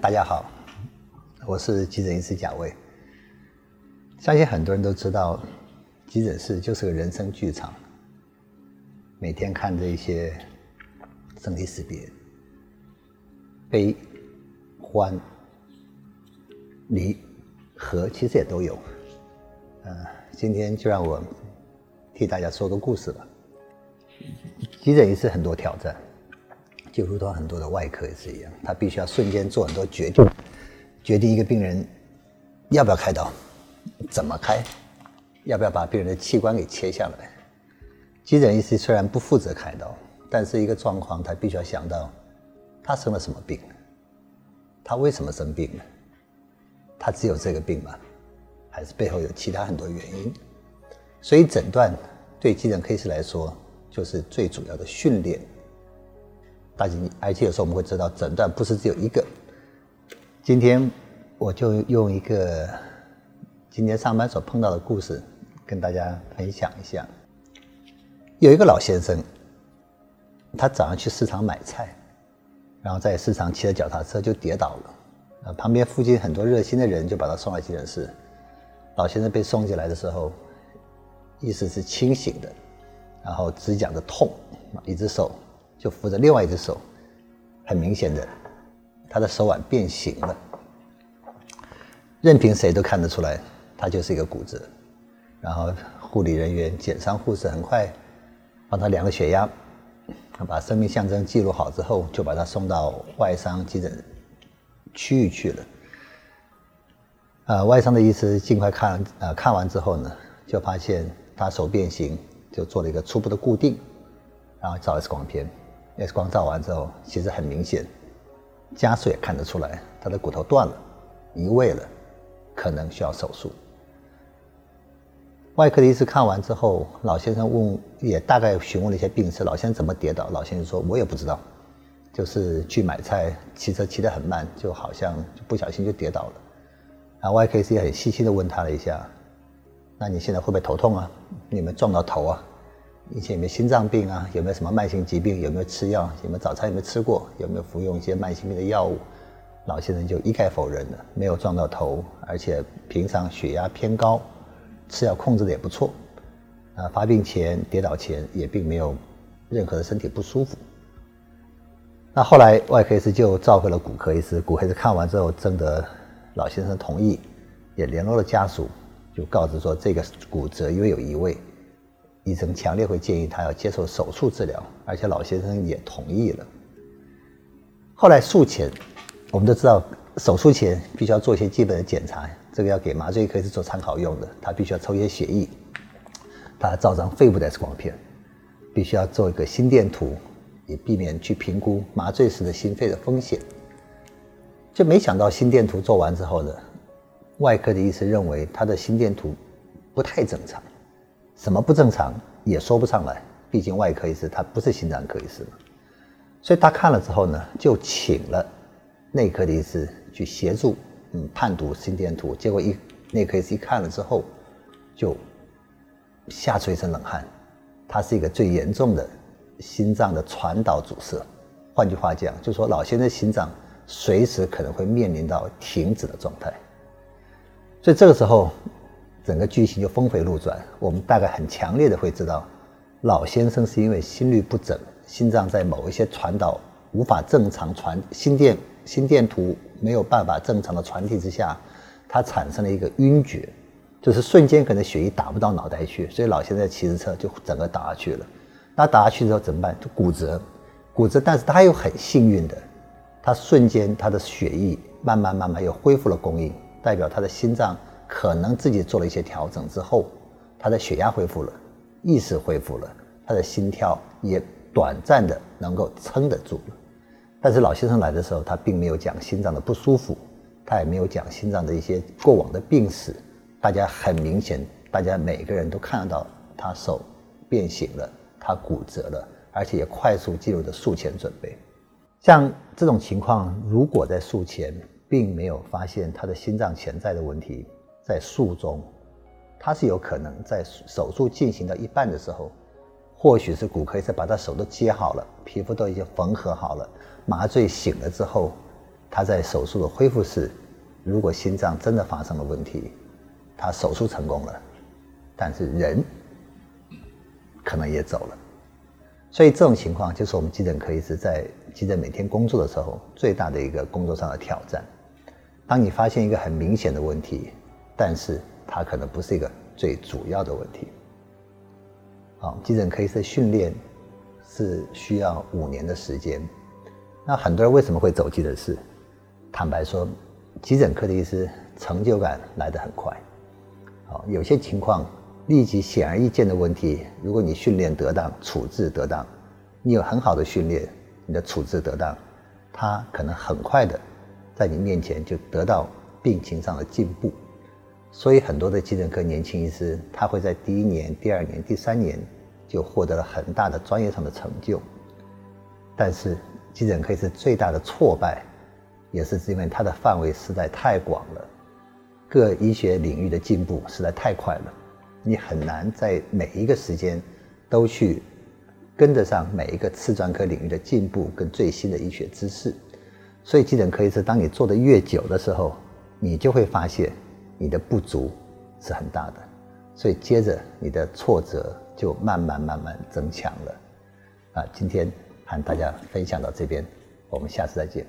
大家好，我是急诊医师贾卫。相信很多人都知道，急诊室就是个人生剧场，每天看着一些生离死别、悲、欢、离、合，其实也都有。嗯，今天就让我替大家说个故事吧。急诊医师很多挑战。就如同很多的外科也是一样，他必须要瞬间做很多决定，决定一个病人要不要开刀，怎么开，要不要把病人的器官给切下来。急诊医师虽然不负责开刀，但是一个状况他必须要想到，他生了什么病，他为什么生病呢？他只有这个病吗？还是背后有其他很多原因？所以诊断对急诊科医师来说就是最主要的训练。大家，而且有时候我们会知道，诊断不是只有一个。今天我就用一个今天上班所碰到的故事，跟大家分享一下。有一个老先生，他早上去市场买菜，然后在市场骑着脚踏车就跌倒了，啊，旁边附近很多热心的人就把他送到急诊室。老先生被送进来的时候，意识是清醒的，然后只讲着痛，一只手。就扶着另外一只手，很明显的，他的手腕变形了。任凭谁都看得出来，他就是一个骨折。然后护理人员、减伤护士很快帮他量了血压，把生命象征记录好之后，就把他送到外伤急诊区域去了。呃，外伤的医师尽快看，呃，看完之后呢，就发现他手变形，就做了一个初步的固定，然后照 X 光片。X 光照完之后，其实很明显，家属也看得出来，他的骨头断了，移位了，可能需要手术。外科的医师看完之后，老先生问，也大概询问了一些病史，老先生怎么跌倒？老先生说：“我也不知道，就是去买菜，骑车骑得很慢，就好像不小心就跌倒了。”然后外科医师也很细心的问他了一下：“那你现在会不会头痛啊？你们撞到头啊？”以前有没有心脏病啊？有没有什么慢性疾病？有没有吃药？有没有早餐有没有吃过？有没有服用一些慢性病的药物？老先生就一概否认了，没有撞到头，而且平常血压偏高，吃药控制的也不错。啊，发病前、跌倒前也并没有任何的身体不舒服。那后来外科医师就召回了骨科医师，骨科医师看完之后征得老先生同意，也联络了家属，就告知说这个骨折因为有移位。医生强烈会建议他要接受手术治疗，而且老先生也同意了。后来术前，我们都知道手术前必须要做一些基本的检查，这个要给麻醉科是做参考用的。他必须要抽一些血液，他照张肺部的 X 光片，必须要做一个心电图，以避免去评估麻醉时的心肺的风险。就没想到心电图做完之后呢，外科的医生认为他的心电图不太正常。什么不正常也说不上来，毕竟外科医师他不是心脏科医师嘛，所以他看了之后呢，就请了内科的医师去协助，嗯，判读心电图。结果一内科医师一看了之后，就吓出一身冷汗，他是一个最严重的心脏的传导阻塞，换句话讲，就说老先生心脏随时可能会面临到停止的状态，所以这个时候。整个剧情就峰回路转，我们大概很强烈的会知道，老先生是因为心律不整，心脏在某一些传导无法正常传心电心电图没有办法正常的传递之下，他产生了一个晕厥，就是瞬间可能血液打不到脑袋去，所以老先生骑着车就整个打下去了。那打下去之后怎么办？就骨折，骨折，但是他又很幸运的，他瞬间他的血液慢慢慢慢又恢复了供应，代表他的心脏。可能自己做了一些调整之后，他的血压恢复了，意识恢复了，他的心跳也短暂的能够撑得住了。但是老先生来的时候，他并没有讲心脏的不舒服，他也没有讲心脏的一些过往的病史。大家很明显，大家每个人都看得到他手变形了，他骨折了，而且也快速进入的术前准备。像这种情况，如果在术前并没有发现他的心脏潜在的问题，在术中，他是有可能在手术进行到一半的时候，或许是骨科医生把他手都接好了，皮肤都已经缝合好了，麻醉醒了之后，他在手术的恢复室，如果心脏真的发生了问题，他手术成功了，但是人可能也走了。所以这种情况就是我们急诊科医师在急诊每天工作的时候最大的一个工作上的挑战。当你发现一个很明显的问题，但是它可能不是一个最主要的问题。好，急诊科医师训练是需要五年的时间。那很多人为什么会走急诊室？坦白说，急诊科的医师成就感来得很快。好，有些情况。立即显而易见的问题，如果你训练得当、处置得当，你有很好的训练，你的处置得当，他可能很快的在你面前就得到病情上的进步。所以很多的急诊科年轻医师，他会在第一年、第二年、第三年就获得了很大的专业上的成就。但是急诊科是最大的挫败，也是因为它的范围实在太广了，各医学领域的进步实在太快了。你很难在每一个时间都去跟得上每一个次专科领域的进步跟最新的医学知识，所以急诊科医师，当你做的越久的时候，你就会发现你的不足是很大的，所以接着你的挫折就慢慢慢慢增强了。啊，今天和大家分享到这边，我们下次再见。